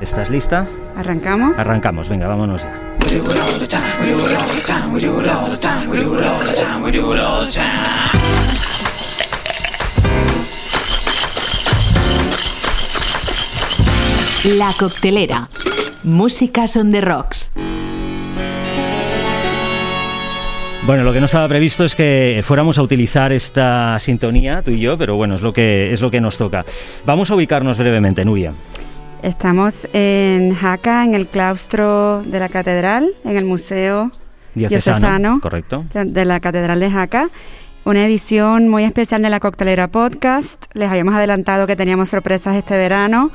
¿Estás lista? ¿Arrancamos? Arrancamos, venga, vámonos ya. La coctelera. Música son de rocks. Bueno, lo que no estaba previsto es que fuéramos a utilizar esta sintonía, tú y yo, pero bueno, es lo que, es lo que nos toca. Vamos a ubicarnos brevemente, Nuria. Estamos en Jaca, en el claustro de la catedral, en el Museo Diocesano, Diocesano correcto. de, de la Catedral de Jaca. Una edición muy especial de la Coctelera Podcast. Les habíamos adelantado que teníamos sorpresas este verano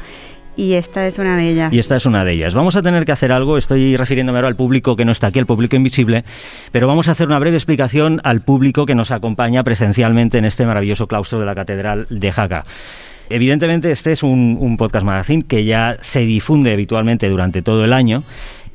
y esta es una de ellas. Y esta es una de ellas. Vamos a tener que hacer algo, estoy refiriéndome ahora al público que no está aquí, al público invisible, pero vamos a hacer una breve explicación al público que nos acompaña presencialmente en este maravilloso claustro de la Catedral de Jaca. Evidentemente este es un, podcast magazine que ya se difunde habitualmente durante todo el año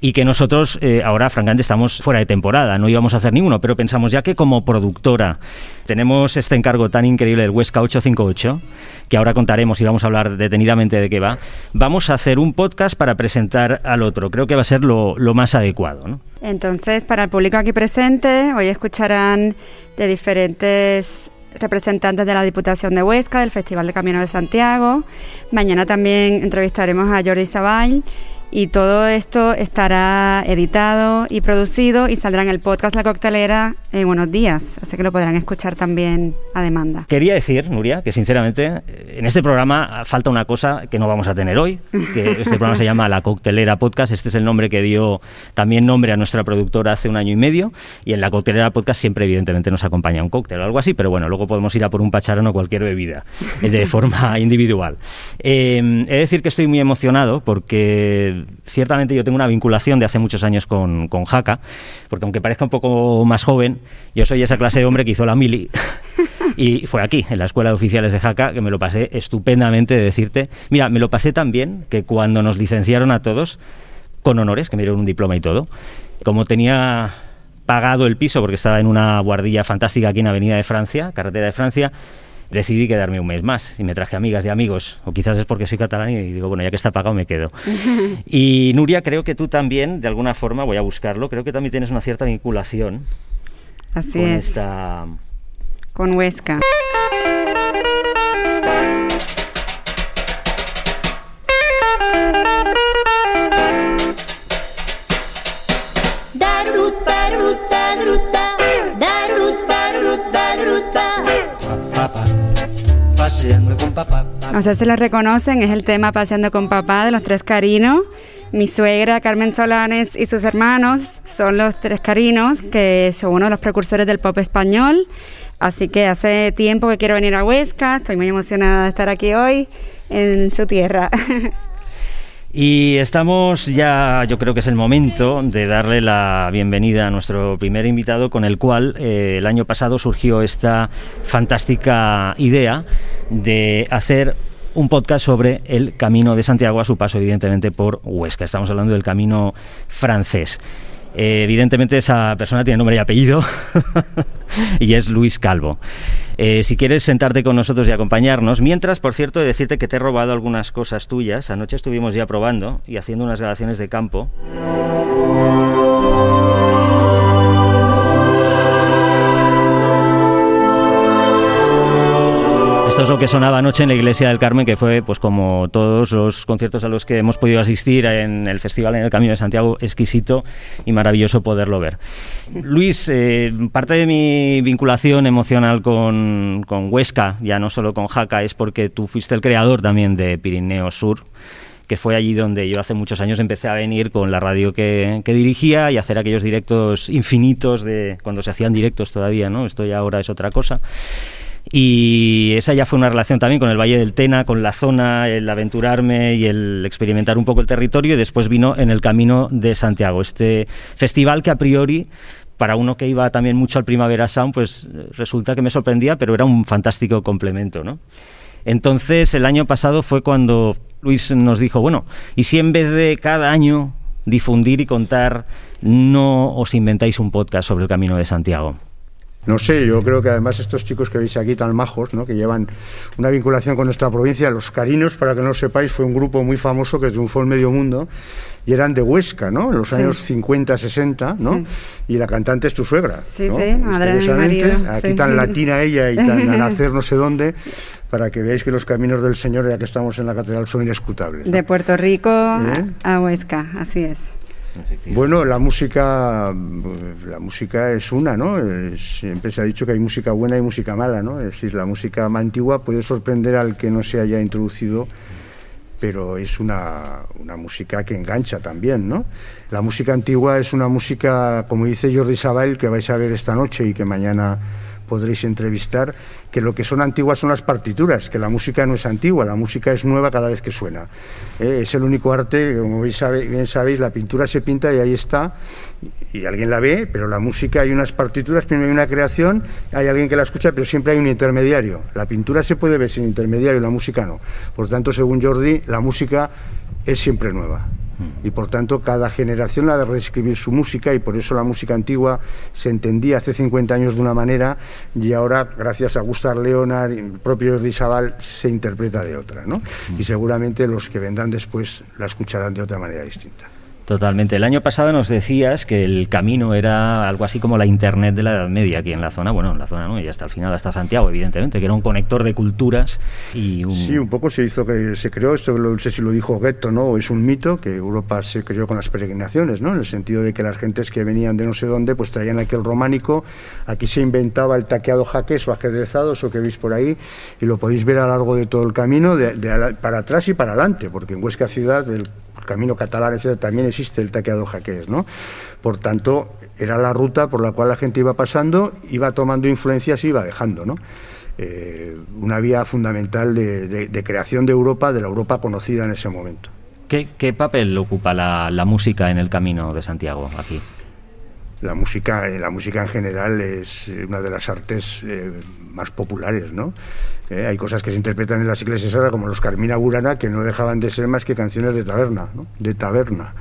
y que nosotros eh, ahora francamente estamos fuera de temporada, no íbamos a hacer ninguno, pero pensamos ya que como productora tenemos este encargo tan increíble del Huesca 858, que ahora contaremos y vamos a hablar detenidamente de qué va, vamos a hacer un podcast para presentar al otro, creo que va a ser lo, más adecuado. Entonces, para el público aquí presente, hoy escucharán de diferentes representantes de la Diputación de Huesca, del Festival de Camino de Santiago. Mañana también entrevistaremos a Jordi Sabay y todo esto estará editado y producido y saldrá en el podcast La Coctelera en unos días, así que lo podrán escuchar también a demanda. Quería decir, Nuria, que sinceramente en este programa falta una cosa que no vamos a tener hoy, que este programa se llama La Coctelera Podcast, este es el nombre que dio también nombre a nuestra productora hace un año y medio, y en La Coctelera Podcast siempre evidentemente nos acompaña un cóctel o algo así, pero bueno, luego podemos ir a por un pacharón o cualquier bebida, de forma individual. Eh, he de decir que estoy muy emocionado porque ciertamente yo tengo una vinculación de hace muchos años con, con Jaca, porque aunque parezca un poco más joven, yo soy esa clase de hombre que hizo la mili y fue aquí, en la Escuela de Oficiales de Jaca, que me lo pasé estupendamente de decirte. Mira, me lo pasé tan bien que cuando nos licenciaron a todos, con honores, que me dieron un diploma y todo, como tenía pagado el piso porque estaba en una guardilla fantástica aquí en Avenida de Francia, carretera de Francia, decidí quedarme un mes más y me traje amigas y amigos, o quizás es porque soy catalán y digo, bueno, ya que está pagado me quedo. y Nuria, creo que tú también, de alguna forma, voy a buscarlo, creo que también tienes una cierta vinculación Así con es, esta... con Huesca. Paseando con papá. No sé si lo reconocen, es el tema Paseando con Papá de los Tres Carinos. Mi suegra Carmen Solanes y sus hermanos son los Tres Carinos, que son uno de los precursores del pop español. Así que hace tiempo que quiero venir a Huesca, estoy muy emocionada de estar aquí hoy en su tierra. Y estamos ya, yo creo que es el momento de darle la bienvenida a nuestro primer invitado con el cual eh, el año pasado surgió esta fantástica idea de hacer un podcast sobre el Camino de Santiago a su paso evidentemente por Huesca. Estamos hablando del Camino francés. Eh, evidentemente esa persona tiene nombre y apellido y es Luis Calvo. Eh, si quieres sentarte con nosotros y acompañarnos, mientras, por cierto, de decirte que te he robado algunas cosas tuyas. Anoche estuvimos ya probando y haciendo unas grabaciones de campo. Esto es lo que sonaba anoche en la iglesia del Carmen, que fue, pues como todos los conciertos a los que hemos podido asistir en el festival en el Camino de Santiago, exquisito y maravilloso poderlo ver. Luis, eh, parte de mi vinculación emocional con, con Huesca, ya no solo con Jaca, es porque tú fuiste el creador también de Pirineo Sur que fue allí donde yo hace muchos años empecé a venir con la radio que, que, dirigía y hacer aquellos directos infinitos de cuando se hacían directos todavía, ¿no? Esto ya ahora es otra cosa. Y esa ya fue una relación también con el Valle del Tena, con la zona, el aventurarme y el experimentar un poco el territorio. Y después vino en el Camino de Santiago, este festival que a priori para uno que iba también mucho al Primavera Sound, pues resulta que me sorprendía, pero era un fantástico complemento, ¿no? Entonces, el año pasado fue cuando Luis nos dijo, bueno, ¿y si en vez de cada año difundir y contar, no os inventáis un podcast sobre el Camino de Santiago? No sé, yo creo que además estos chicos que veis aquí tan majos, ¿no? que llevan una vinculación con nuestra provincia, los Carinos, para que no lo sepáis, fue un grupo muy famoso que triunfó en medio mundo y eran de Huesca, ¿no? En los Sí. años 50, 60, ¿no? Sí. Y la cantante es tu suegra. Sí, ¿no? sí, madre de mi marido, Aquí sí. tan latina ella y tan a nacer no sé dónde, para que veáis que los caminos del Señor, ya que estamos en la catedral, son inescrutables. ¿no? De Puerto Rico ¿Eh? a Huesca, así es. Bueno, la música, la música es una, ¿no? Siempre se ha dicho que hay música buena y música mala, ¿no? Es decir, la música antigua puede sorprender al que no se haya introducido, pero es una, una música que engancha también, ¿no? La música antigua es una música, como dice Jordi Sabal, que vais a ver esta noche y que mañana podréis entrevistar, que lo que son antiguas son las partituras, que la música no es antigua, la música es nueva cada vez que suena. Eh, es el único arte, como bien sabéis, la pintura se pinta y ahí está, y alguien la ve, pero la música hay unas partituras, primero hay una creación, hay alguien que la escucha, pero siempre hay un intermediario. La pintura se puede ver sin intermediario, la música no. Por tanto, según Jordi, la música es siempre nueva. Y por tanto, cada generación ha de reescribir su música y por eso la música antigua se entendía hace 50 años de una manera y ahora, gracias a Gustav Leonard y el propio Jordi Sabal, se interpreta de otra. ¿no? Y seguramente los que vendrán después la escucharán de otra manera distinta. Totalmente. El año pasado nos decías que el camino era algo así como la internet de la Edad Media aquí en la zona, bueno, en la zona no, y hasta el final, hasta Santiago, evidentemente, que era un conector de culturas y un... Sí, un poco se hizo que se creó, esto no sé si lo dijo Goethe, ¿no? Es un mito que Europa se creó con las peregrinaciones, ¿no? En el sentido de que las gentes que venían de no sé dónde, pues traían aquel románico, aquí se inventaba el taqueado jaques o ajedrezado, eso que veis por ahí, y lo podéis ver a lo largo de todo el camino, de, para atrás y para adelante, porque en Huesca ciudad, el camino catalán, etcétera, también existe el taqueado jaques, ¿no? Por tanto, era la ruta por la cual la gente iba pasando, iba tomando influencias y iba dejando, ¿no? eh, una vía fundamental de, creación de Europa, de la Europa conocida en ese momento. ¿Qué, papel ocupa la música en el camino de Santiago aquí? La música, eh, la música en general es eh, una de las artes eh, más populares, ¿no? Eh, hay cosas que se interpretan en las iglesias ahora, como los Carmina Burana, que no dejaban de ser más que canciones de taberna, ¿no? De taberna.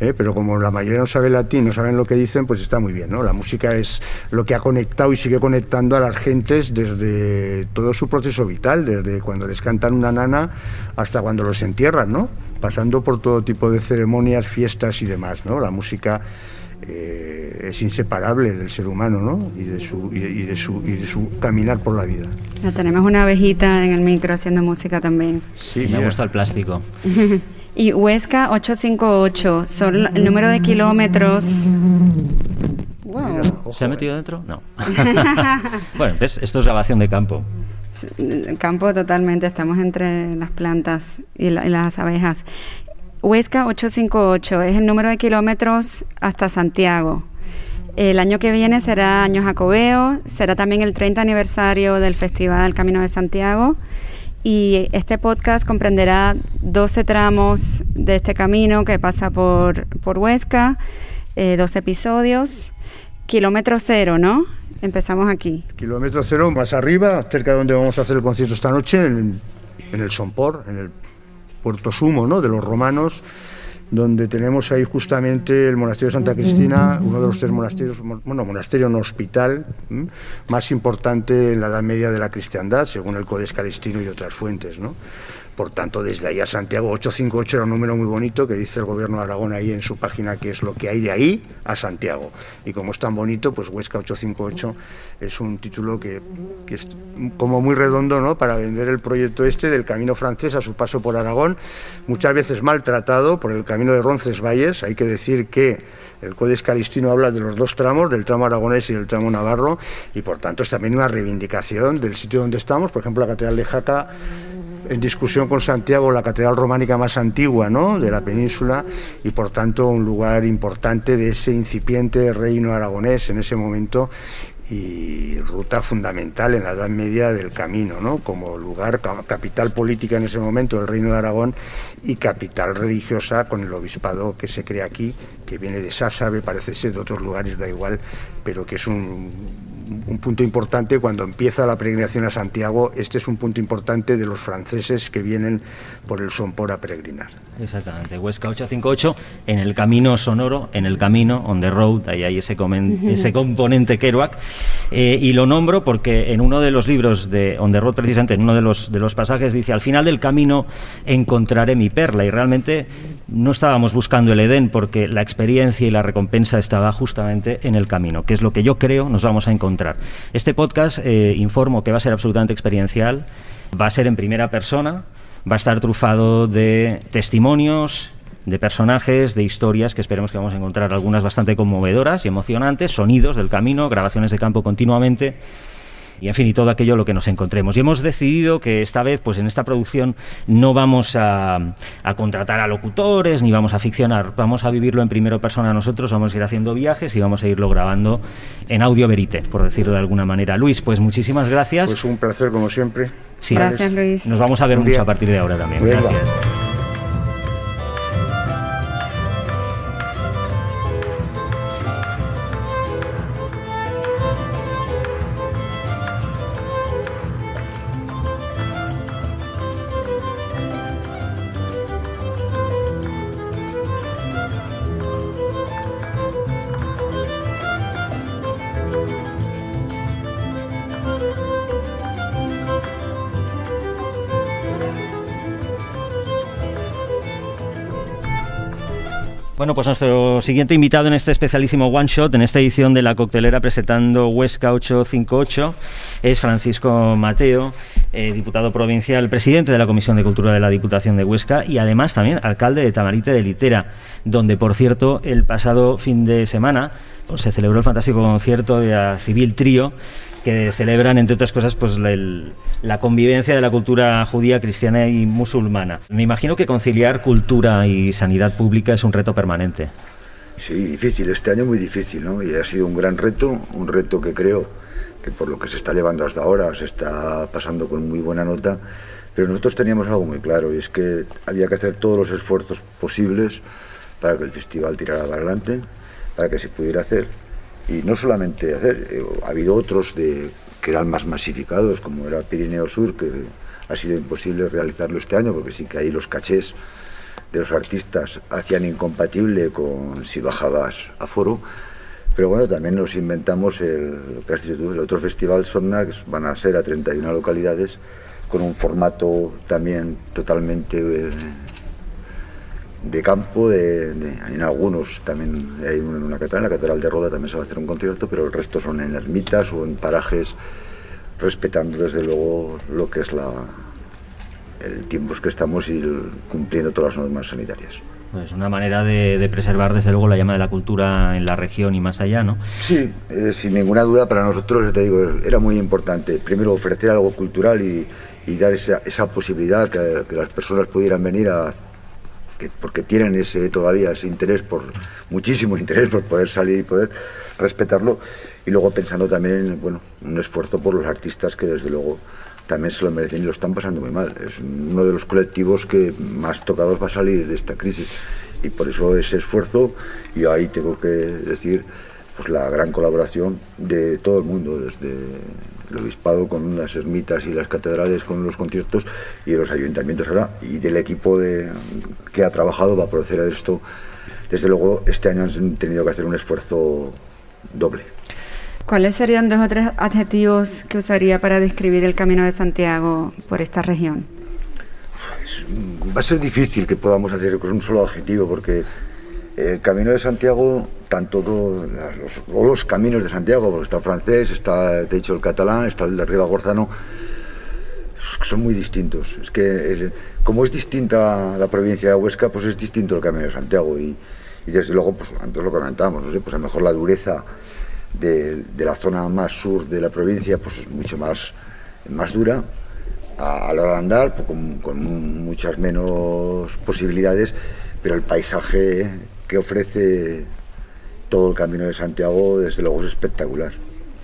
Eh, pero como la mayoría no sabe latín, no saben lo que dicen, pues está muy bien, ¿no? La música es lo que ha conectado y sigue conectando a las gentes desde todo su proceso vital, desde cuando les cantan una nana hasta cuando los entierran, ¿no? Pasando por todo tipo de ceremonias, fiestas y demás, ¿no? La música eh, es inseparable del ser humano ¿no? y, de su, y, y de su, y de su caminar por la vida. Ya tenemos una abejita en el micro haciendo música también. Sí, Me gusta el plástico. Y Huesca 858, son el número de kilómetros. Wow. ¿Se ha metido dentro? No. bueno, ¿ves? esto es grabación de campo. El campo totalmente, estamos entre las plantas y, la- y las abejas. Huesca 858 es el número de kilómetros hasta Santiago. El año que viene será año jacobeo, será también el 30 aniversario del Festival Camino de Santiago y este podcast comprenderá 12 tramos de este camino que pasa por, por Huesca, eh, 12 episodios, kilómetro cero, ¿no? Empezamos aquí. Kilómetro cero, más arriba, cerca de donde vamos a hacer el concierto esta noche, en, en el Sompor, en el Puerto Sumo ¿no? de los romanos, donde tenemos ahí justamente el monasterio de Santa Cristina, uno de los tres monasterios, mo- bueno, monasterio no hospital, más importante en la Edad Media de la cristiandad, según el Codex Calistino y otras fuentes, ¿no? Por tanto, desde ahí a Santiago 858 era un número muy bonito que dice el gobierno de Aragón ahí en su página que es lo que hay de ahí a Santiago. Y como es tan bonito, pues Huesca 858 es un título que, que es como muy redondo ¿no? para vender el proyecto este del camino francés a su paso por Aragón, muchas veces maltratado por el camino de Roncesvalles. Hay que decir que el Codex Calistino habla de los dos tramos, del tramo aragonés y del tramo navarro, y por tanto es también una reivindicación del sitio donde estamos. Por ejemplo, la Catedral de Jaca en discusión con Santiago, la catedral románica más antigua ¿no? de la península y por tanto un lugar importante de ese incipiente reino aragonés en ese momento y ruta fundamental en la Edad Media del camino, ¿no? como lugar, ca- capital política en ese momento del Reino de Aragón y capital religiosa con el obispado que se crea aquí, que viene de Sásabe, parece ser de otros lugares, da igual, pero que es un, un, un punto importante cuando empieza la peregrinación a Santiago. Este es un punto importante de los franceses que vienen por el Sompor a peregrinar. Exactamente, Huesca 858, en el camino sonoro, en el camino, on the road, ahí hay ese, comen- ese componente Kerouac. Eh, y lo nombro porque en uno de los libros de On the road, precisamente, en uno de los, de los pasajes, dice: Al final del camino encontraré mi perla. Y realmente no estábamos buscando el Edén porque la experiencia y la recompensa estaba justamente en el camino, que es lo que yo creo nos vamos a encontrar. Este podcast, eh, informo que va a ser absolutamente experiencial, va a ser en primera persona va a estar trufado de testimonios, de personajes, de historias que esperemos que vamos a encontrar algunas bastante conmovedoras y emocionantes, sonidos del camino, grabaciones de campo continuamente y en fin, y todo aquello lo que nos encontremos. Y hemos decidido que esta vez, pues en esta producción, no vamos a, a contratar a locutores ni vamos a ficcionar, vamos a vivirlo en primera persona nosotros, vamos a ir haciendo viajes y vamos a irlo grabando en audio verite, por decirlo de alguna manera. Luis, pues muchísimas gracias. Pues un placer como siempre. Sí, Gracias, Luis. Nos vamos a ver Un mucho día. a partir de ahora también. Gracias. Bueno, pues nuestro siguiente invitado en este especialísimo One Shot, en esta edición de la coctelera presentando Huesca 858, es Francisco Mateo, eh, diputado provincial, presidente de la Comisión de Cultura de la Diputación de Huesca y además también alcalde de Tamarite de Litera, donde, por cierto, el pasado fin de semana pues, se celebró el fantástico concierto de la Civil Trío, que celebran, entre otras cosas, pues la, el- la convivencia de la cultura judía, cristiana y musulmana. Me imagino que conciliar cultura y sanidad pública es un reto permanente. Sí, difícil, este año muy difícil, ¿no? Y ha sido un gran reto, un reto que creo que por lo que se está llevando hasta ahora se está pasando con muy buena nota, pero nosotros teníamos algo muy claro y es que había que hacer todos los esfuerzos posibles para que el festival tirara para adelante, para que se pudiera hacer. Y no solamente hacer, eh, ha habido otros de, que eran más masificados, como era Pirineo Sur, que ha sido imposible realizarlo este año, porque sí que ahí los cachés de los artistas hacían incompatible con si bajabas a foro. Pero bueno, también nos inventamos el, otro festival Sonna, que van a ser a 31 localidades, con un formato también totalmente eh, de campo, de, de- en algunos también hay uno en una catedral, en la catedral de Roda también se va a hacer un concierto, pero el resto son en ermitas o en parajes, respetando desde luego lo que es la, el tiempo que estamos y el- cumpliendo todas las normas sanitarias. Pues una manera de, de preservar, desde luego, la llama de la cultura en la región y más allá, ¿no? Sí, eh, sin ninguna duda para nosotros, te digo, era muy importante. Primero ofrecer algo cultural y, y dar esa, esa posibilidad que, que las personas pudieran venir a que- porque tienen ese todavía ese interés por muchísimo interés por poder salir y poder respetarlo y luego pensando también en bueno un esfuerzo por los artistas que desde luego también se lo merecen y lo están pasando muy mal. Es uno de los colectivos que más tocados va a salir de esta crisis y por eso ese esfuerzo y ahí tengo que decir pues la gran colaboración de todo el mundo desde el obispado con las ermitas y las catedrales con los conciertos y de los ayuntamientos ahora y del equipo de, que ha trabajado para proceder a esto. Desde luego, este año han tenido que hacer un esfuerzo doble. ¿Cuáles serían dos o tres adjetivos que usaría para describir el Camino de Santiago por esta región? Va a ser difícil que podamos hacer con un solo adjetivo porque el Camino de Santiago, tanto do- las- los, caminos de Santiago, porque está el francés, está, te he dicho, el catalán, está el de Ribagorzano, son muy distintos. Es que como es distinta la provincia de Huesca, pues es distinto el Camino de Santiago y, desde luego, pues antes lo comentábamos, no sé, pues a lo mejor la dureza de, de la zona más sur de la provincia pues es mucho más, más dura a, a la hora de andar, pues, con, con muchas menos posibilidades, pero el paisaje que ofrece todo el Camino de Santiago desde luego es espectacular.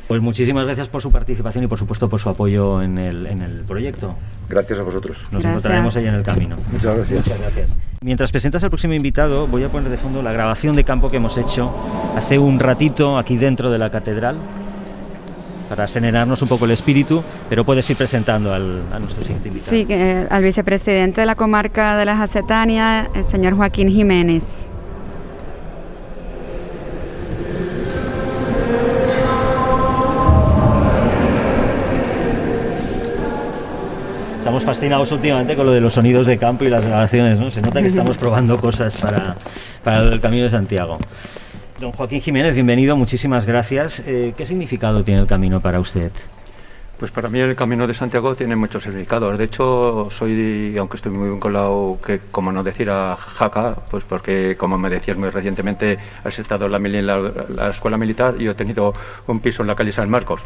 Pues muchísimas gracias por su participación y, por supuesto, por su apoyo en el, en el proyecto. Gracias a vosotros. Nos Gracias. encontraremos ahí en el camino. Muchas gracias. Muchas gracias. Mientras presentas al próximo invitado, voy a poner de fondo la grabación de campo que hemos hecho hace un ratito aquí dentro de la catedral. para serenarnos un poco el espíritu, pero puedes ir presentando al, a nuestro siguiente invitado. Sí, que, al vicepresidente de la comarca de la Jacetania, el señor Joaquín Jiménez. Estamos fascinados últimamente con lo de los sonidos de campo y las grabaciones, ¿no? Se nota que estamos probando cosas para, para el Camino de Santiago. Don Joaquín Jiménez, bienvenido, muchísimas gracias. Eh, ¿Qué significado tiene el camino para usted? Pues para mí el Camino de Santiago tiene muchos significados. De hecho, soy, aunque estoy muy vinculado, que como no decir a Jaca, pues porque como me decías muy recientemente, has estado en la, en la, la escuela militar y yo he tenido un piso en la calle San Marcos.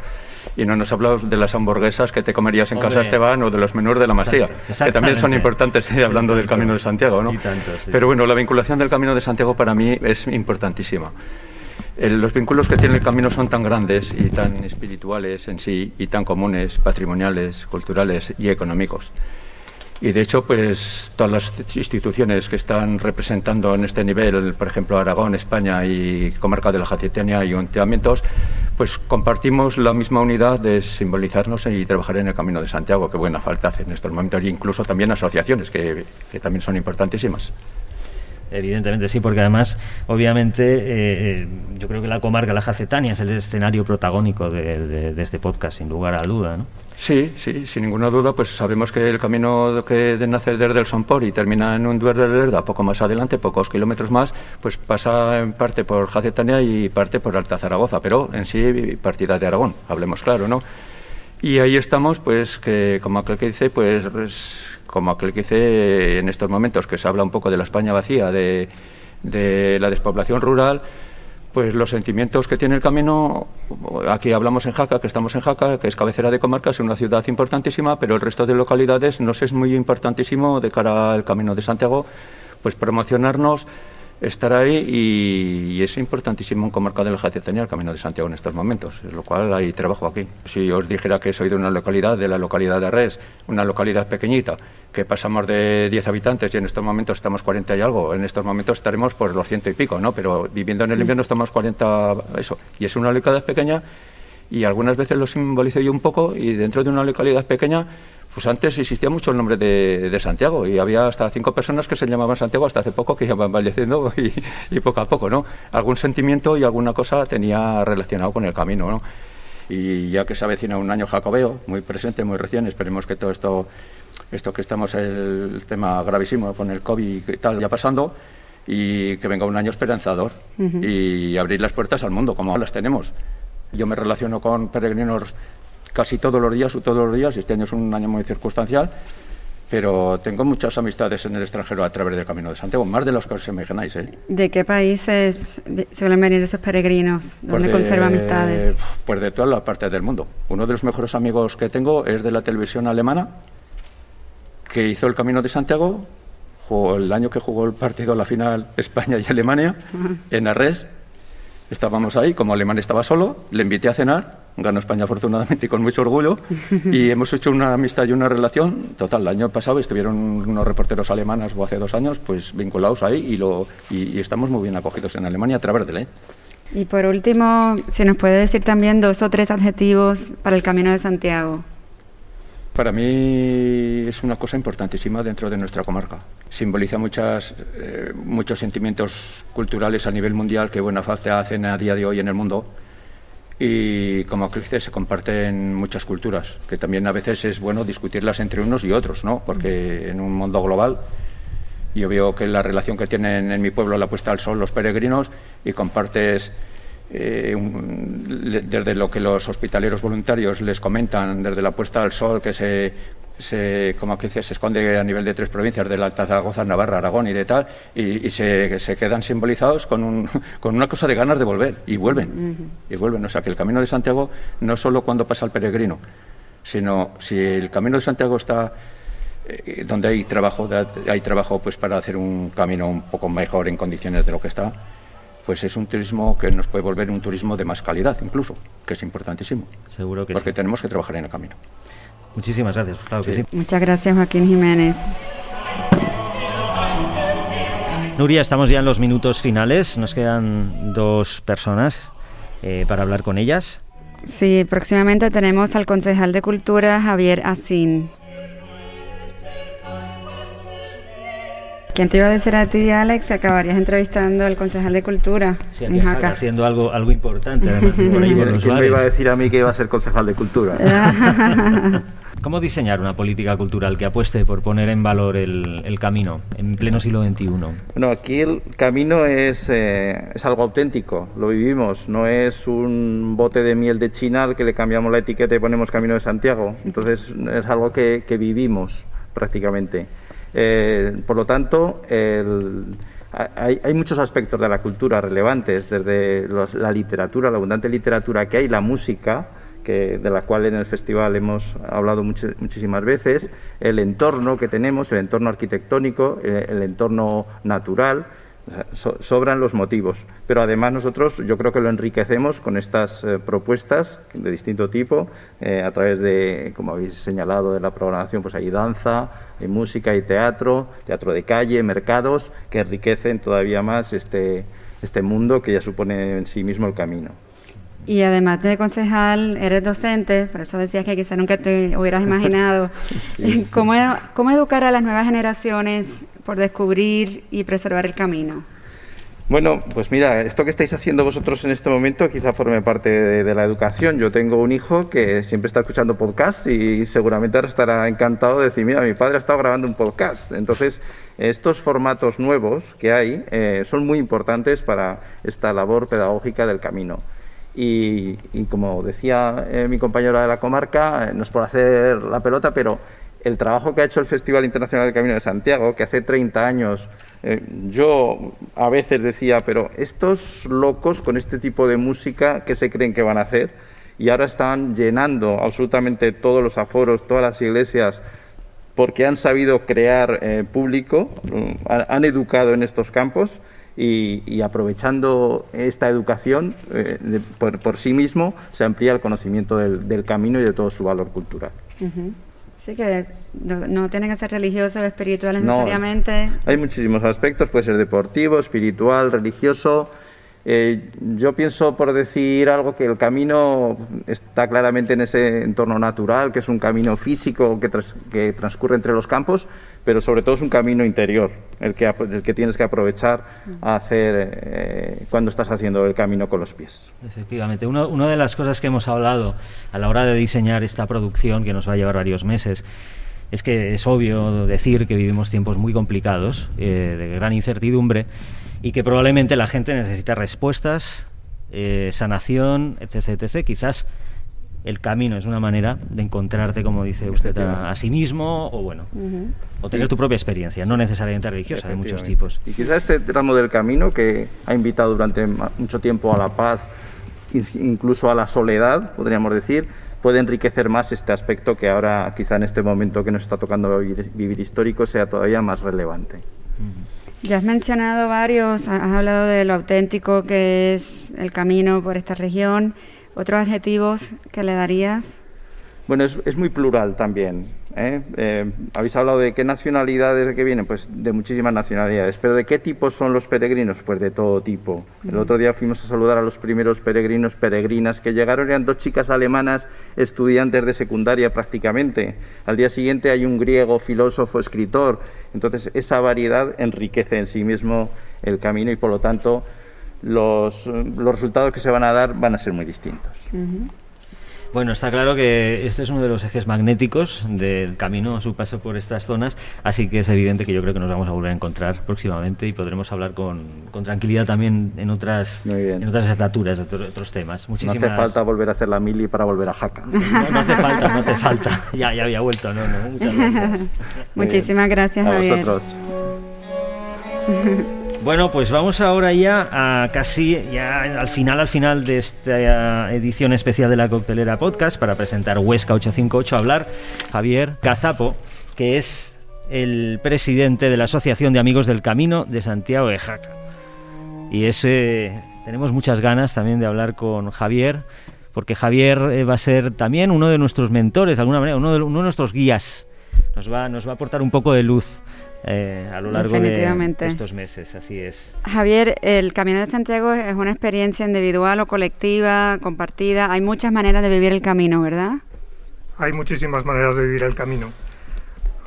Y no nos hablamos de las hamburguesas que te comerías en casa Hombre. Esteban o de los menús de la Masía, que también son importantes eh, hablando del. Camino de Santiago. ¿no? Tanto, sí. Pero bueno, la vinculación del Camino de Santiago para mí es importantísima. Los vínculos que tiene el camino son tan grandes y tan espirituales en sí y tan comunes, patrimoniales, culturales y económicos. Y de hecho, pues todas las instituciones que están representando en este nivel, por ejemplo, Aragón, España y Comarca de la Jacetania y ayuntamientos, pues compartimos la misma unidad de simbolizarnos y trabajar en el Camino de Santiago, que buena falta hace en estos momentos, e incluso también asociaciones, que también son importantísimas. Evidentemente sí, porque además, obviamente, eh, eh, yo creo que la comarca La Jacetania es el escenario protagónico de, de- de este podcast, sin lugar a duda, ¿no? Sí, sí, sin ninguna duda, pues sabemos que el camino que de- nace desde el Sompor y termina en un Duer de Lerda, poco más adelante, pocos kilómetros más, pues pasa en parte por Jacetania y parte por Alta Zaragoza, pero en sí partida de Aragón, hablemos claro, ¿no? Y ahí estamos, pues que como aquel que dice, pues es como aquel que dice en estos momentos que se habla un poco de la España vacía, de, de la despoblación rural, pues los sentimientos que tiene el camino, aquí hablamos en Jaca, que estamos en Jaca, que es cabecera de comarca, es una ciudad importantísima, pero el resto de localidades nos es muy importantísimo de cara al camino de Santiago, pues promocionarnos, estar ahí y, y es importantísimo en comarca de la Jacetania el camino de Santiago en estos momentos, lo cual hay trabajo aquí. Si os dijera que soy de una localidad, de la localidad de Arres, una localidad pequeñita, que pasamos de 10 habitantes y en estos momentos estamos 40 y algo, en estos momentos estaremos por los ciento y pico, ¿no? Pero viviendo en el invierno estamos 40, eso, y es una localidad pequeña y algunas veces lo simbolizo yo un poco y dentro de una localidad pequeña, pues antes existía mucho el nombre de, de Santiago y había hasta cinco personas que se llamaban Santiago hasta hace poco que ya van falleciendo y, y poco a poco, ¿no? Algún sentimiento y alguna cosa tenía relacionado con el camino, ¿no? Y ya que se avecina un año jacobeo, muy presente, muy recién, esperemos que todo esto, esto que estamos, el tema gravísimo con el COVID y tal, ya pasando, y que venga un año esperanzador y abrir las puertas al mundo, como las tenemos. Yo me relaciono con peregrinos casi todos los días o todos los días, y este año es un año muy circunstancial, pero tengo muchas amistades en el extranjero a través del Camino de Santiago, más de los que os imagináis. ¿eh? ¿De qué países suelen venir esos peregrinos? Pues ¿Dónde de- conserva amistades? Pues de todas las partes del mundo. Uno de los mejores amigos que tengo es de la televisión alemana, que hizo el Camino de Santiago, jugó el año que jugó el partido, la final España y Alemania, en Arres. Estábamos ahí, como Alemania estaba solo, le invité a cenar, ganó España afortunadamente y con mucho orgullo, y hemos hecho una amistad y una relación total. El año pasado estuvieron unos reporteros alemanes, o hace dos años, pues vinculados ahí, y, lo, y, y estamos muy bien acogidos en Alemania a través de él. Y por último, si nos puede decir también dos o tres adjetivos para el Camino de Santiago. Para mí es una cosa importantísima dentro de nuestra comarca. Simboliza muchas, eh, muchos sentimientos culturales a nivel mundial que buena falta hacen a día de hoy en el mundo. Y como dice, se comparten muchas culturas, que también a veces es bueno discutirlas entre unos y otros, ¿no? Porque en un mundo global yo veo que la relación que tienen en mi pueblo la puesta al sol los peregrinos y compartes eh, un- desde lo que los hospitaleros voluntarios les comentan, desde la puesta al sol que se, se como que se esconde a nivel de tres provincias, de la Alta Zaragoza, Navarra, Aragón y de tal, y, y se, se quedan simbolizados con, un- con una cosa de ganas de volver, y vuelven, y vuelven. O sea que el Camino de Santiago no solo cuando pasa el peregrino, sino si el Camino de Santiago está eh, donde hay trabajo, hay trabajo pues para hacer un camino un poco mejor en condiciones de lo que está, pues es un turismo que nos puede volver un turismo de más calidad incluso, que es importantísimo, Seguro que porque sí. tenemos que trabajar en el camino. Muchísimas gracias, claro que Sí. sí. Muchas gracias, Joaquín Jiménez. Nuria, estamos ya en los minutos finales. Nos quedan dos personas eh, para hablar con ellas. Sí, próximamente tenemos al concejal de Cultura, Javier Asín. ¿Quién te iba a decir a ti, Alex, que acabarías entrevistando al concejal de Cultura Sí, en Jaca? haciendo algo, algo importante, además, por ahí por los ¿Quién me iba a decir a mí que iba a ser concejal de cultura? ¿Cómo diseñar una política cultural que apueste por poner en valor el, el camino en pleno siglo XXI? Bueno, aquí el camino es, eh, es algo auténtico, lo vivimos, no es un bote de miel de China al que le cambiamos la etiqueta y ponemos Camino de Santiago. Entonces es algo que, que vivimos prácticamente. Eh, por lo tanto, hay, muchos aspectos de la cultura relevantes, desde la literatura, la abundante literatura que hay, la música, que, de la cual en el festival hemos hablado muchísimas veces, el entorno que tenemos, el entorno arquitectónico, el, el entorno natural, so- sobran los motivos. Pero además nosotros yo creo que lo enriquecemos con estas eh, propuestas de distinto tipo, eh, a través de, como habéis señalado, de la programación, pues hay danza, hay música, hay teatro, teatro de calle, mercados, que enriquecen todavía más este, este mundo que ya supone en sí mismo el camino. Y además de concejal, eres docente, por eso decías que quizá nunca te hubieras imaginado. ¿Cómo, ¿Cómo educar a las nuevas generaciones por descubrir y preservar el camino? Bueno, pues mira, esto que estáis haciendo vosotros en este momento quizá forme parte de, de la educación. Yo tengo un hijo que siempre está escuchando podcast y seguramente ahora estará encantado de decir, mira, mi padre ha estado grabando un podcast. Entonces, estos formatos nuevos que hay eh, son muy importantes para esta labor pedagógica del camino. Y, como decía eh, mi compañera de la comarca, eh, no es por hacer la pelota, pero el trabajo que ha hecho el Festival Internacional del Camino de Santiago, que hace 30 años eh, yo a veces decía, pero estos locos con este tipo de música, ¿qué se creen que van a hacer? Y ahora están llenando absolutamente todos los aforos, todas las iglesias, porque han sabido crear eh, público, han, han educado en estos campos y, y aprovechando esta educación eh, de- por, por sí mismo se amplía el conocimiento del, del camino y de todo su valor cultural. Sí, que no, no tienen que ser religiosos o espirituales No. necesariamente. Hay muchísimos aspectos, puede ser deportivo, espiritual, religioso. Eh, yo pienso, por decir algo, que el camino está claramente en ese entorno natural, que es un camino físico que, que transcurre entre los campos, pero sobre todo es un camino interior, el que, el que tienes que aprovechar a hacer eh, cuando estás haciendo el camino con los pies. Efectivamente, Uno- una de las cosas que hemos hablado a la hora de diseñar esta producción, que nos va a llevar varios meses, es que es obvio decir que vivimos tiempos muy complicados, eh, de gran incertidumbre, y que probablemente la gente necesita respuestas, eh, sanación, etc, etc. Quizás el camino es una manera de encontrarte, como dice usted, a, a sí mismo, o bueno, o tener tu propia experiencia, no necesariamente religiosa, de muchos tipos. Y quizá este tramo del camino que ha invitado durante mucho tiempo a la paz, in- incluso a la soledad, podríamos decir, puede enriquecer más este aspecto que ahora, quizá en este momento que nos está tocando vivir, vivir histórico, sea todavía más relevante. Ya has mencionado varios, ha- has hablado de lo auténtico que es el camino por esta región. ¿Otros adjetivos que le darías? Bueno, es, es muy plural también. ¿eh? Eh, Habéis hablado de qué nacionalidades de qué vienen, pues de muchísimas nacionalidades. Pero ¿de qué tipo son los peregrinos? Pues de todo tipo. El otro día fuimos a saludar a los primeros peregrinos, peregrinas que llegaron, eran dos chicas alemanas, estudiantes de secundaria prácticamente. Al día siguiente hay un griego, filósofo, escritor. Entonces esa variedad enriquece en sí mismo el camino y por lo tanto los, los resultados que se van a dar van a ser muy distintos. Bueno, está claro que este es uno de los ejes magnéticos del camino a su paso por estas zonas, así que es evidente que yo creo que nos vamos a volver a encontrar próximamente y podremos hablar con, con tranquilidad también en otras, en otras estaturas, de otro- otros temas. No Muchísimas hace falta volver a hacer la mili para volver a Jaca. No, no hace falta, no hace falta. Ya, ya había vuelto, no, no. Muchas gracias. Muchísimas gracias, A Javier. vosotros. Bueno, pues vamos ahora ya a casi ya al final al final de esta edición especial de la Coctelera Podcast para presentar Huesca 858 a hablar Javier Cazapo, que es el presidente de la Asociación de Amigos del Camino de Santiago de Jaca. Y ese tenemos muchas ganas también de hablar con Javier, porque Javier eh, va a ser también uno de nuestros mentores, de alguna manera, uno de, uno de nuestros guías. Nos va, nos va a aportar un poco de luz eh, a lo largo de Definitivamente. estos meses, así es. Javier, el Camino de Santiago es una experiencia individual o colectiva, compartida. Hay muchas maneras de vivir el camino, ¿verdad? Hay muchísimas maneras de vivir el camino.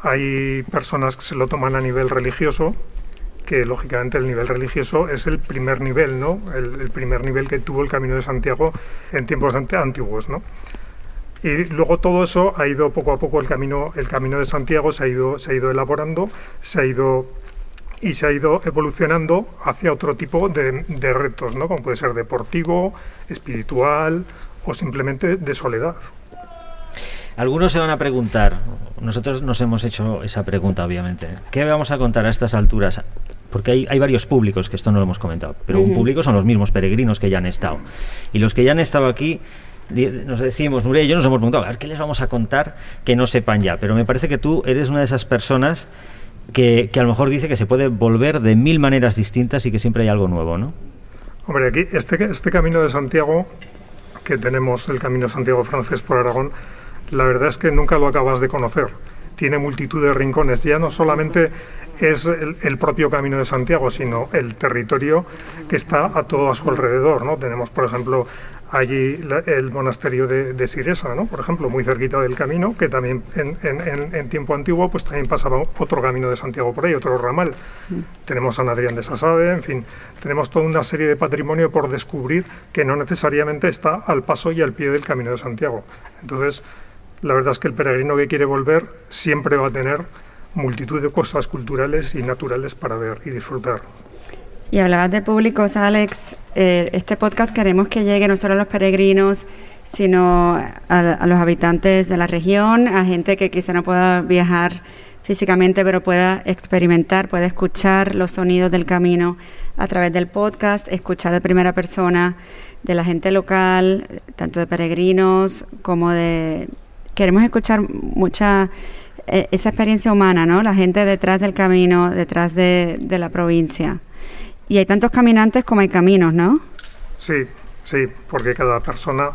Hay personas que se lo toman a nivel religioso, que lógicamente el nivel religioso es el primer nivel, ¿no? El, el primer nivel que tuvo el Camino de Santiago en tiempos ante- antiguos, ¿no? Y luego todo eso ha ido poco a poco el camino, el camino de Santiago se ha ido, se ha ido elaborando, se ha ido y se ha ido evolucionando hacia otro tipo de, de retos, ¿no? Como puede ser deportivo, espiritual o simplemente de soledad. Algunos se van a preguntar, nosotros nos hemos hecho esa pregunta obviamente, ¿qué vamos a contar a estas alturas? Porque hay, hay varios públicos, que esto no lo hemos comentado, pero un público son los mismos peregrinos que ya han estado. Y los que ya han estado aquí, nos decimos, Nuria y yo nos hemos preguntado, a ver, ¿qué les vamos a contar que no sepan ya? Pero me parece que tú eres una de esas personas que, que a lo mejor dice que se puede volver de mil maneras distintas y que siempre hay algo nuevo, ¿no? Hombre, aquí este, este camino de Santiago que tenemos, el camino Santiago francés por Aragón, la verdad es que nunca lo acabas de conocer. Tiene multitud de rincones. Ya no solamente es el propio camino de Santiago, sino el territorio que está a todo a su alrededor. ¿no? Tenemos, por ejemplo, allí la- el monasterio de, de Siresa, ¿no? por ejemplo, muy cerquita del camino, que también en, en- en- en tiempo antiguo pues también pasaba otro camino de Santiago por ahí, otro ramal. Tenemos San Adrián de Sasabe, en fin, tenemos toda una serie de patrimonio por descubrir que no necesariamente está al paso y al pie del camino de Santiago. Entonces, la verdad es que el peregrino que quiere volver siempre va a tener multitud de cosas culturales y naturales para ver y disfrutar. Y hablabas de públicos, Alex. Eh, este podcast queremos que llegue no solo a los peregrinos, sino a, los habitantes de la región, a gente que quizá no pueda viajar físicamente, pero pueda experimentar, pueda escuchar los sonidos del camino a través del podcast, escuchar de primera persona de la gente local, tanto de peregrinos como de... Queremos escuchar mucha eh, esa experiencia humana, ¿no? La gente detrás del camino, detrás de, de la provincia. Y hay tantos caminantes como hay caminos, ¿no? Sí, sí, porque cada persona,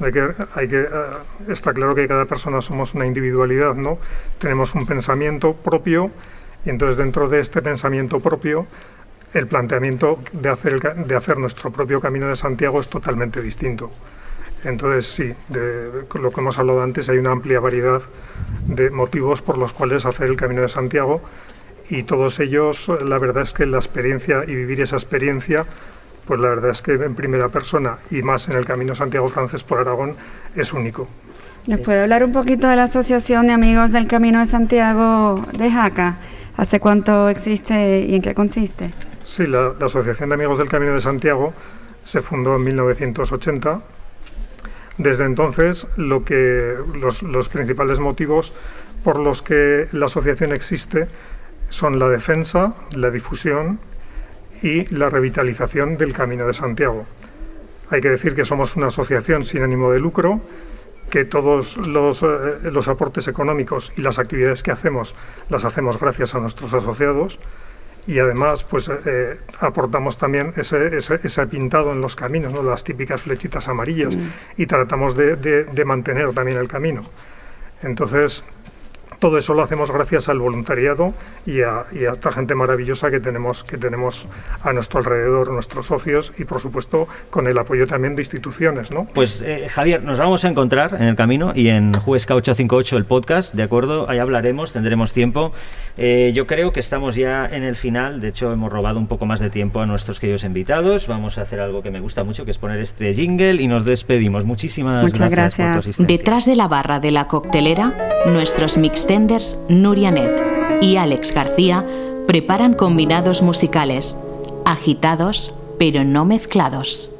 hay que, hay que, eh, está claro que cada persona somos una individualidad, ¿no? Tenemos un pensamiento propio y entonces dentro de este pensamiento propio el planteamiento de hacer, de hacer nuestro propio camino de Santiago es totalmente distinto. Entonces, sí, de lo que hemos hablado antes, hay una amplia variedad de motivos por los cuales hacer el camino de Santiago y todos ellos, la verdad es que la experiencia y vivir esa experiencia, pues la verdad es que en primera persona y más en el Camino Santiago Francés por Aragón es único. ¿Nos puede hablar un poquito de la Asociación de Amigos del Camino de Santiago de Jaca? ¿Hace cuánto existe y en qué consiste? Sí, la, la Asociación de Amigos del Camino de Santiago se fundó en 1980. Desde entonces, lo que, los, los principales motivos por los que la asociación existe son la defensa, la difusión y la revitalización del Camino de Santiago. Hay que decir que somos una asociación sin ánimo de lucro, que todos los, eh, los aportes económicos y las actividades que hacemos las hacemos gracias a nuestros asociados y además pues eh, aportamos también ese, ese, ese pintado en los caminos, ¿no? las típicas flechitas amarillas y tratamos de, de- de mantener también el camino. Entonces, todo eso lo hacemos gracias al voluntariado y a, y a esta gente maravillosa que tenemos, que tenemos a nuestro alrededor, nuestros socios y por supuesto con el apoyo también de instituciones. ¿no? Pues eh, Javier, nos vamos a encontrar en el camino y en Juesca 858 el podcast, ¿de acuerdo? Ahí hablaremos, tendremos tiempo. Eh, yo creo que estamos ya en el final, de hecho hemos robado un poco más de tiempo a nuestros queridos invitados. Vamos a hacer algo que me gusta mucho, que es poner este jingle y nos despedimos. Muchísimas Muchas gracias, por tu gracias. Detrás de la barra de la coctelera, nuestros Nuria Net y Alex García preparan combinados musicales, agitados pero no mezclados.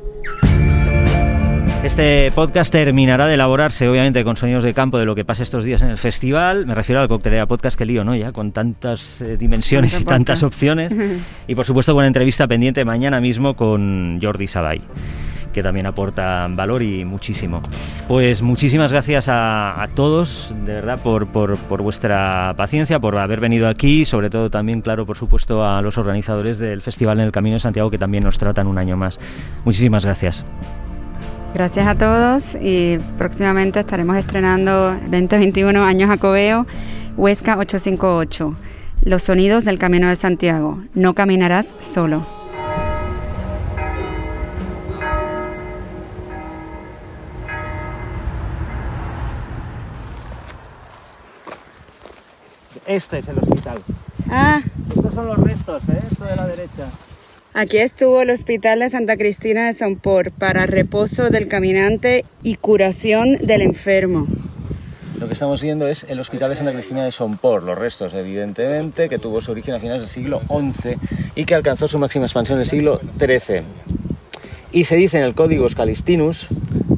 Este podcast terminará de elaborarse, obviamente, con sonidos de campo de lo que pasa estos días en el festival. Me refiero al Coctelera Podcast, que lío, ¿no? Ya con tantas eh, dimensiones y tantas podcast. opciones. Y por supuesto, con una entrevista pendiente mañana mismo con Jordi Sabay, que también aporta valor y muchísimo. Pues muchísimas gracias a, todos, de verdad, por, por, por vuestra paciencia, por haber venido aquí. Sobre todo, también, claro, por supuesto, a los organizadores del Festival en el Camino de Santiago, que también nos tratan un año más. Muchísimas gracias. Gracias a todos y próximamente estaremos estrenando 2021 Años Jacobeo, Huesca 858. los sonidos del Camino de Santiago. No caminarás solo. Este es el hospital. Ah, Estos son los restos, ¿eh? Esto de la derecha. aquí estuvo el Hospital de Santa Cristina de Sompor para reposo del caminante y curación del enfermo. Lo que estamos viendo es el Hospital de Santa Cristina de Sompor, los restos, evidentemente, que tuvo su origen a finales del siglo XI y que alcanzó su máxima expansión en el siglo XIII. Y se dice en el Código Scalistinus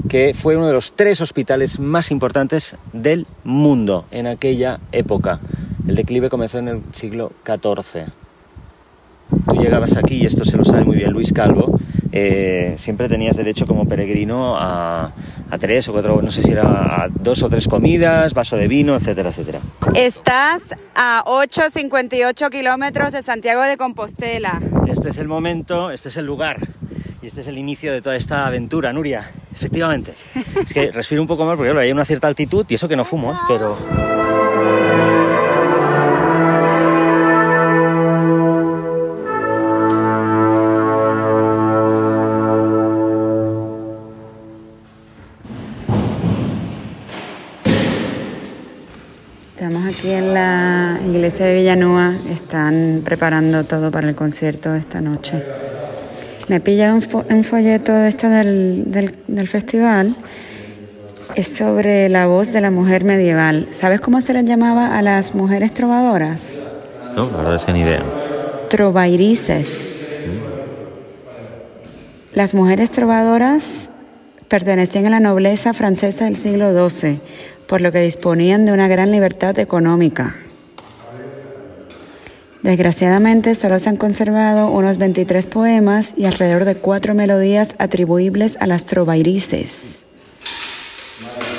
que fue uno de los tres hospitales más importantes del mundo en aquella época. El declive comenzó en el siglo XIV. Tú llegabas aquí, y esto se lo sabe muy bien Luis Calvo, eh, siempre tenías derecho como peregrino a, a tres o cuatro, no sé si era a dos o tres comidas, vaso de vino, etcétera, etcétera. Estás a 8,58 kilómetros de Santiago de Compostela. Este es el momento, este es el lugar y este es el inicio de toda esta aventura, Nuria. Efectivamente. Es que respiro un poco más porque claro, hay una cierta altitud y eso que no fumo, pero... iglesia de Villanueva. Están preparando todo para el concierto de esta noche. Me he pillado un, fo- un folleto de esto del, del- del festival. Es sobre la voz de la mujer medieval. ¿Sabes cómo se les llamaba a las mujeres trovadoras? No, la verdad es que ni idea. Trovairices. Las mujeres trovadoras pertenecían a la nobleza francesa del siglo XII, por lo que disponían de una gran libertad económica. Desgraciadamente solo se han conservado unos 23 poemas y alrededor de cuatro melodías atribuibles a las trovairices.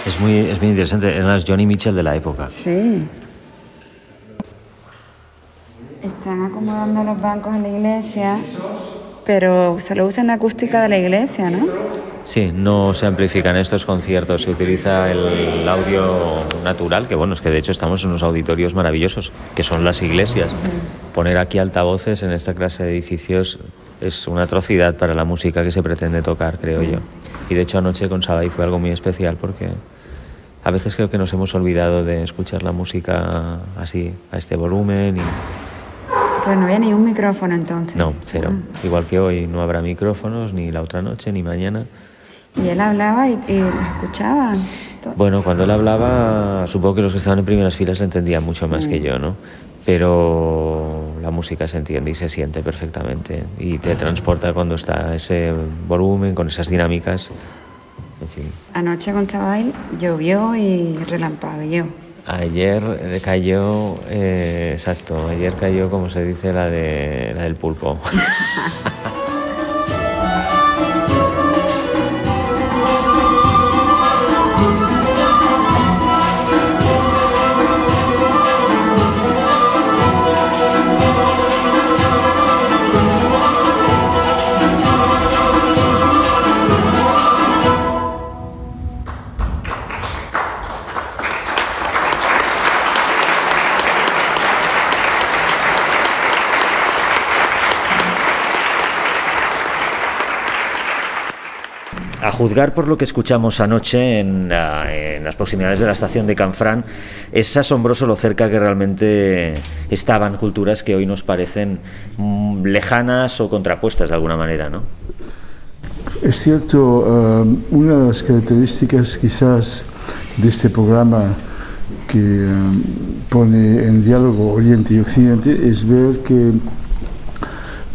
Es muy, es muy interesante, eran las Johnny Mitchell de la época. Sí. Están acomodando los bancos en la iglesia, pero solo usan la acústica de la iglesia, ¿no? Sí, no se amplifican estos conciertos, se utiliza el audio natural, que bueno, es que de hecho estamos en unos auditorios maravillosos, que son las iglesias. Poner aquí altavoces en esta clase de edificios es una atrocidad para la música que se pretende tocar, creo yo. Y de hecho anoche con Sabay fue algo muy especial porque a veces creo que nos hemos olvidado de escuchar la música así, a este volumen y Que no había ni un micrófono entonces. no, cero. Igual que hoy no habrá micrófonos ni la otra noche ni mañana. Y él hablaba y, y los escuchaban. Bueno, cuando él hablaba, supongo que los que estaban en primeras filas lo entendían mucho más que yo, ¿no? Pero la música se entiende y se siente perfectamente y te transporta cuando está ese volumen, con esas dinámicas. En fin. Anoche con Sabail llovió y relampagueó. Ayer eh, cayó, eh, exacto, ayer cayó, como se dice, la, de, la del pulpo. juzgar por lo que escuchamos anoche en, la- en las proximidades de la estación de Canfrán, es asombroso lo cerca que realmente estaban culturas que hoy nos parecen mm, lejanas o contrapuestas de alguna manera, ¿no? Es cierto, eh, una de las características quizás de este programa que eh, pone en diálogo Oriente y Occidente es ver que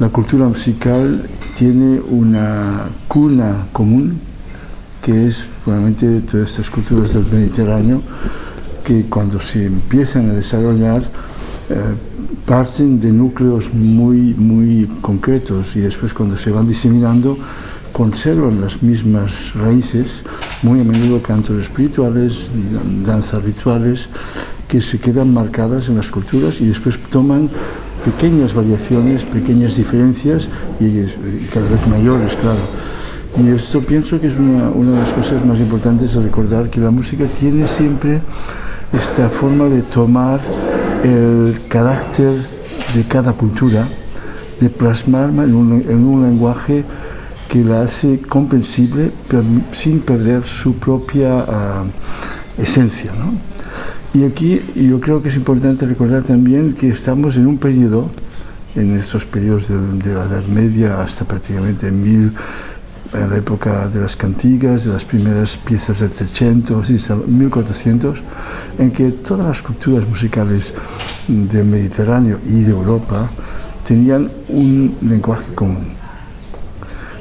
la cultura musical tiene una cuna común, que es probablemente todas estas culturas del Mediterráneo, que cuando se empiezan a desarrollar eh, parten de núcleos muy, muy concretos y después cuando se van diseminando conservan las mismas raíces, muy a menudo cantos espirituales, dan- danzas rituales, que se quedan marcadas en las culturas y después toman pequeñas variaciones, pequeñas diferencias y cada vez mayores, claro. Y esto pienso que es una, una de las cosas más importantes de recordar, que la música tiene siempre esta forma de tomar el carácter de cada cultura, de plasmarla en un, en un lenguaje que la hace comprensible pero sin perder su propia ah, esencia. ¿no? Y aquí yo creo que es importante recordar también que estamos en un periodo, en estos periodos de, de la Edad Media hasta prácticamente mil, en la época de las cantigas, de las primeras piezas del 300 y hasta 1400, en que todas las culturas musicales del Mediterráneo y de Europa tenían un lenguaje común.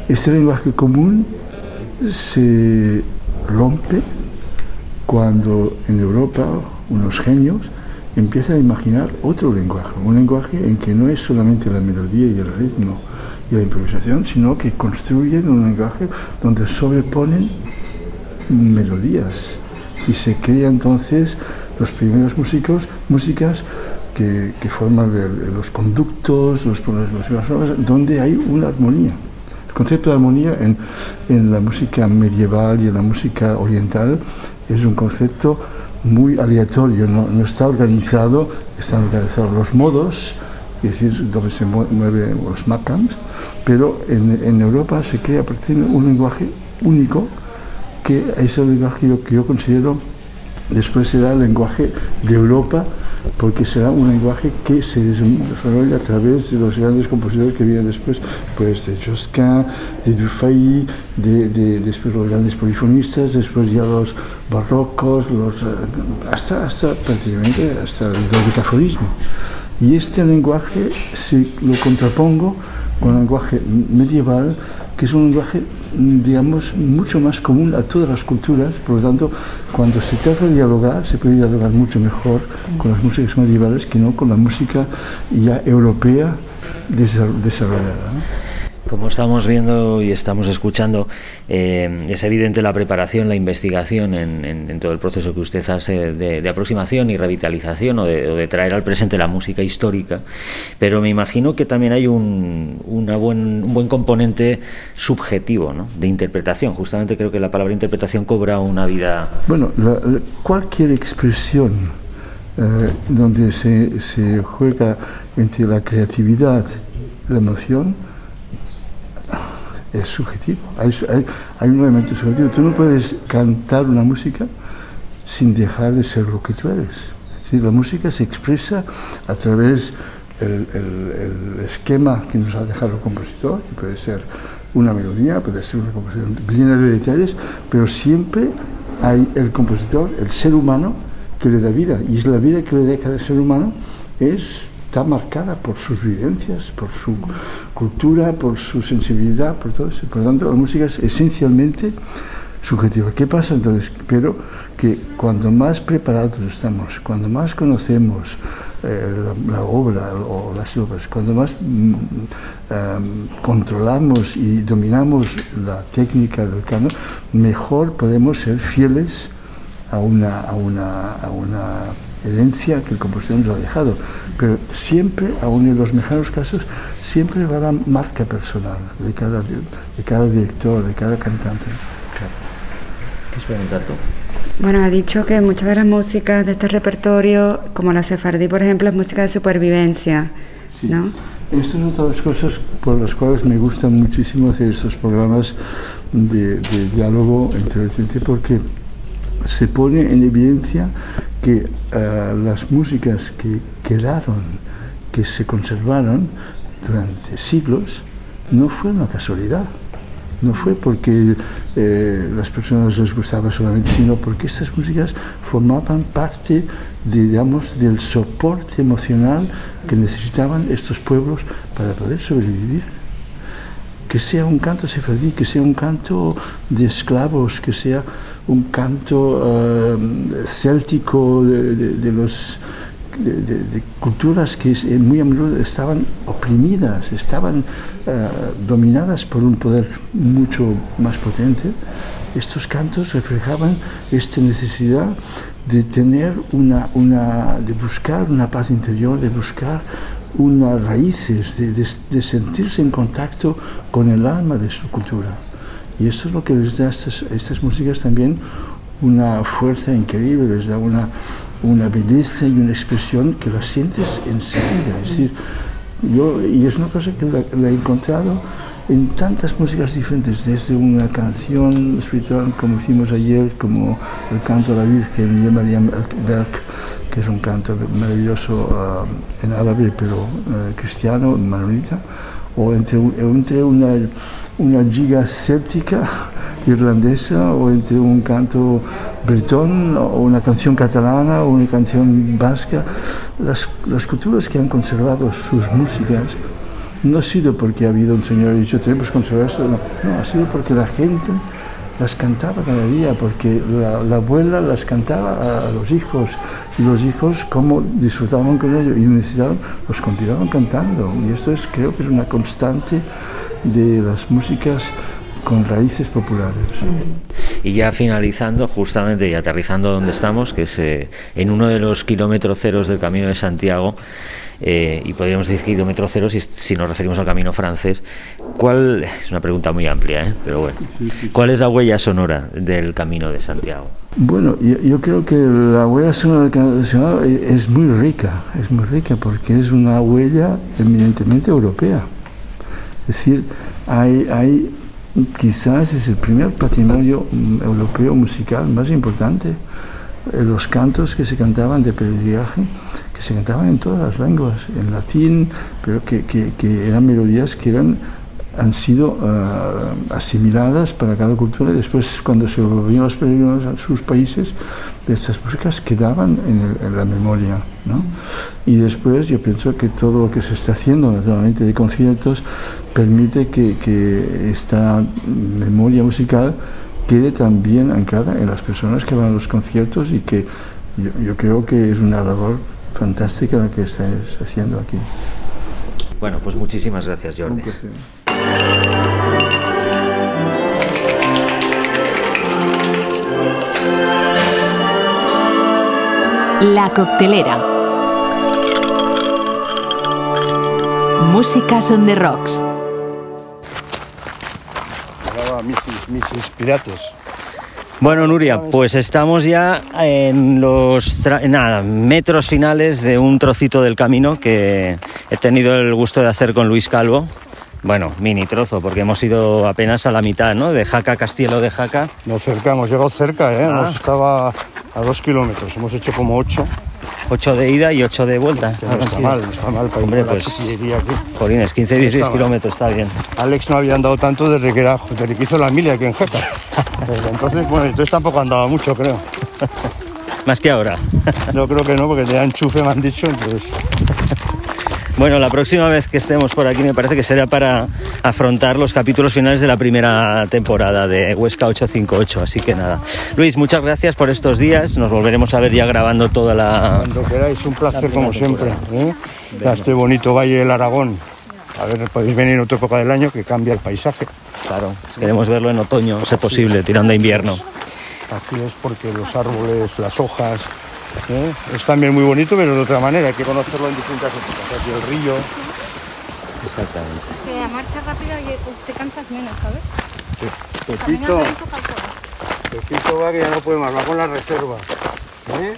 Este lenguaje común se rompe cuando en Europa unos genios empiezan a imaginar otro lenguaje, un lenguaje en que no es solamente la melodía y el ritmo y la improvisación, sino que construyen un lenguaje donde sobreponen melodías y se crean entonces los primeros músicos, músicas que, que forman los conductos, los, los- donde hay una armonía. El concepto de armonía en, en la música medieval y en la música oriental es un concepto muy aleatorio, no, está organizado, están organizados los modos, es decir, donde se mue- mueven los makams, pero en, Europa se crea de un lenguaje único que es el lenguaje que yo, que yo considero después será el lenguaje de Europa porque será un lenguaje que se desarrolla a través de los grandes compositores que vienen después, pues de Josquin, de Dufay, de, de- después los grandes polifonistas, después ya los barrocos, los, eh, hasta, hasta prácticamente hasta el dodecafonismo. Y este lenguaje si lo contrapongo con el lenguaje medieval, que es un lenguaje, digamos, mucho más común a todas las culturas, por lo tanto, cuando se trata de dialogar, se puede dialogar mucho mejor con las músicas medievales que no con la música ya europea desa- desarrollada. ¿no? Como estamos viendo y estamos escuchando, eh, es evidente la preparación, la investigación en, todo el proceso que usted hace de, aproximación y revitalización o de, traer al presente la música histórica, pero me imagino que también hay un, una buen, un buen componente subjetivo ¿no? de interpretación. Justamente creo que la palabra interpretación cobra una vida Bueno, la- cualquier expresión eh, donde se, se juega entre la creatividad la emoción es subjetivo. Hay, hay- hay un elemento subjetivo. Tú no puedes cantar una música sin dejar de ser lo que tú eres. Sí, la música se expresa a través del el, el esquema que nos ha dejado el compositor, que puede ser una melodía, puede ser una composición llena de detalles, pero siempre hay el compositor, el ser humano, que le da vida. Y es la vida que le da cada ser humano es, está marcada por sus vivencias, por su cultura, por su sensibilidad, por todo eso. Por lo tanto, la música es esencialmente subjetiva. ¿Qué pasa entonces? Pero que cuando más preparados estamos, cuando más conocemos eh, la, obra o las obras, cuando más mm, em, controlamos y dominamos la técnica del canon, mejor podemos ser fieles a una, a una, a una herencia que el compositor nos ha dejado. Pero siempre, aun en los mejores casos, siempre va la marca personal de cada, de cada director, de cada cantante. ¿Qué preguntar tú? Bueno, ha dicho que muchas de las músicas de este repertorio, como la sefardí, por ejemplo, es música de supervivencia, ¿no? Estas son todas las cosas por las cuales me gusta muchísimo hacer estos programas de, de diálogo entre la gente, porque se pone en evidencia que eh, las músicas que quedaron, que se conservaron durante siglos, no fue una casualidad. No fue porque eh, las personas les gustaba solamente, sino porque estas músicas formaban parte, digamos, del soporte emocional que necesitaban estos pueblos para poder sobrevivir. Que sea un canto sefardí, que sea un canto de esclavos, que sea un canto eh, céltico de, de- los culturas que eh, muy a menudo estaban oprimidas, estaban eh, dominadas por un poder mucho más potente, estos cantos reflejaban esta necesidad de tener una, una de buscar una paz interior, de buscar unas raíces, de sentirse en contacto con el alma de su cultura. Y esto es lo que les da a estas, estas músicas también una fuerza increíble, les da una, una belleza y una expresión que la sientes enseguida. Es decir, yo, y es una cosa que la, he encontrado en tantas músicas diferentes, desde una canción espiritual como hicimos ayer, como el canto a la Virgen de Mariam Berg, que es un canto maravilloso ah, en árabe, pero eh, cristiano, maronita, o entre, entre una, una giga céltica irlandesa, o entre un canto bretón, o una canción catalana, o una canción vasca. Las, las culturas que han conservado sus músicas no ha sido porque ha habido un señor y dicho tenemos que conservar esto, no, no, ha sido porque la gente las cantaba cada día, porque la, la abuela las cantaba a, los hijos y los hijos como disfrutaban con ello y necesitaban, los continuaban cantando y esto es creo que es una constante de las músicas con raíces populares. Y ya finalizando, justamente y aterrizando donde estamos, que es eh, en uno de los kilómetros ceros del Camino de Santiago, eh, y podríamos decir kilómetro cero si, si nos referimos al camino francés, ¿cuál, es una pregunta muy amplia, ¿eh? pero bueno, ¿cuál es la huella sonora del Camino de Santiago? Bueno, yo, yo creo que la huella sonora del Camino de Santiago e- es muy rica, es muy rica porque es una huella eminentemente europea. Es decir, hay, hay quizás es el primer patrimonio mm, europeo musical más importante. Eh, Los cantos que se cantaban de peregrinaje, que se cantaban en todas las lenguas, en latín, pero que, que- eran melodías que eran, han sido ah, asimiladas para cada cultura y después cuando se volvían los peregrinos a sus países, estas músicas quedaban en, el- en la memoria. ¿No? Y después yo pienso que todo lo que se está haciendo, naturalmente, de conciertos, permite que, que esta memoria musical quede también anclada en las personas que van a los conciertos y que yo, yo creo que es una labor fantástica la que estáis haciendo aquí. Bueno, pues muchísimas gracias, Jordi. La coctelera. Música son de rocks. Hablaba Mrs. Mrs. Pirates. Bueno, Nuria, pues estamos ya en los nada, metros finales de un trocito del camino que he tenido el gusto de hacer con Luis Calvo. Bueno, mini trozo, porque hemos ido apenas a la mitad, ¿no? De Jaca Castielo de Jaca. Nos cercamos, llegado cerca, ¿eh? Ah. Hemos estaba a dos kilómetros, hemos hecho como ocho. Ocho de ida y ocho de vuelta. Que no está mal, no está mal para Hombre, ir con la pues, aquí. Jolines, 15, 16 Está mal. kilómetros, está bien. Alex no había andado tanto desde que, era, desde que hizo la mili aquí en Jaca. Desde entonces, bueno, entonces tampoco andaba mucho, creo. Más que ahora. Yo creo que no, porque tenía enchufe, me han dicho, entonces... Bueno, la próxima vez que estemos por aquí me parece que será para afrontar los capítulos finales de la primera temporada de Huesca 858. Así que nada. Luis, muchas gracias por estos días. Nos volveremos a ver ya grabando toda la. Cuando queráis, un placer La como siempre. ¿eh? Este bonito valle del Aragón. A ver, podéis venir en otra época del año que cambia el paisaje. Claro, queremos verlo en otoño, si es posible, tirando a invierno. Así es porque los árboles, las hojas, ¿eh? es también muy bonito, pero de otra manera, hay que conocerlo en distintas épocas. Aquí el río, Exactamente. Que a marcha rápida y te cansas menos, ¿sabes? Pepito, Pepito va que ya no puede más, va con la reserva. ¿eh?